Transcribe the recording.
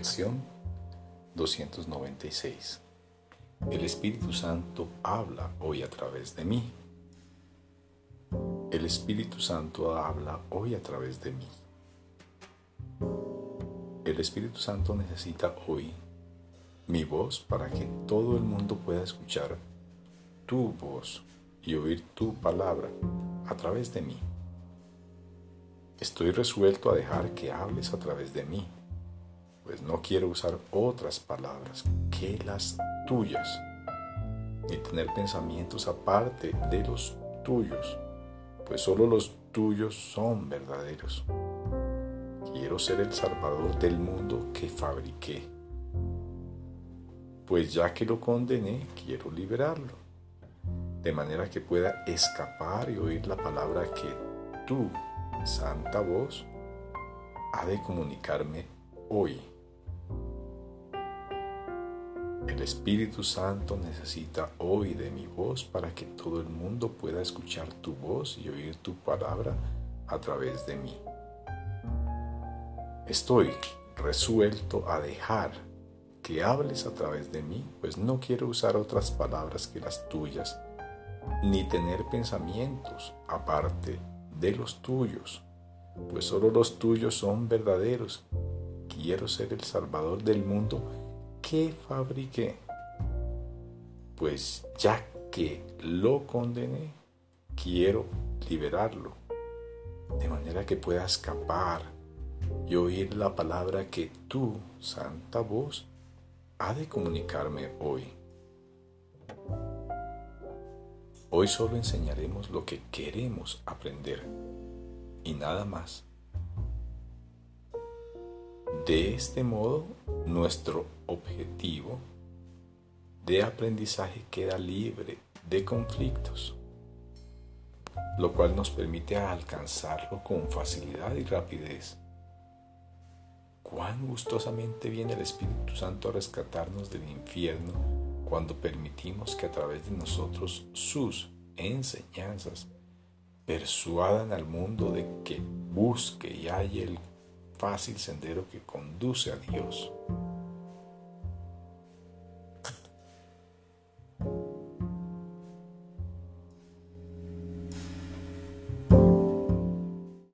Lección 296. El Espíritu Santo habla hoy a través de mí. El Espíritu Santo habla hoy a través de mí. El Espíritu Santo necesita hoy mi voz para que todo el mundo pueda escuchar tu voz y oír tu palabra a través de mí. Estoy resuelto a dejar que hables a través de mí pues no quiero usar otras palabras que las tuyas, ni tener pensamientos aparte de los tuyos, pues solo los tuyos son verdaderos. Quiero ser el Salvador del mundo que fabriqué, pues ya que lo condené, quiero liberarlo, de manera que pueda escapar y oír la palabra que tú, Santa Voz, ha de comunicarme hoy. El Espíritu Santo necesita hoy de mi voz para que todo el mundo pueda escuchar tu voz y oír tu palabra a través de mí. Estoy resuelto a dejar que hables a través de mí, pues no quiero usar otras palabras que las tuyas, ni tener pensamientos aparte de los tuyos, pues solo los tuyos son verdaderos. Quiero ser el Salvador del mundo que fabriqué. Pues ya que lo condené, quiero liberarlo, de manera que pueda escapar y oír la palabra que tú, Santa Voz, ha de comunicarme hoy. Hoy solo enseñaremos lo que queremos aprender y nada más. De este modo, nuestro objetivo de aprendizaje queda libre de conflictos, lo cual nos permite alcanzarlo con facilidad y rapidez. Cuán gustosamente viene el Espíritu Santo a rescatarnos del infierno cuando permitimos que a través de nosotros sus enseñanzas persuadan al mundo de que busque y halle el fácil sendero que conduce a Dios.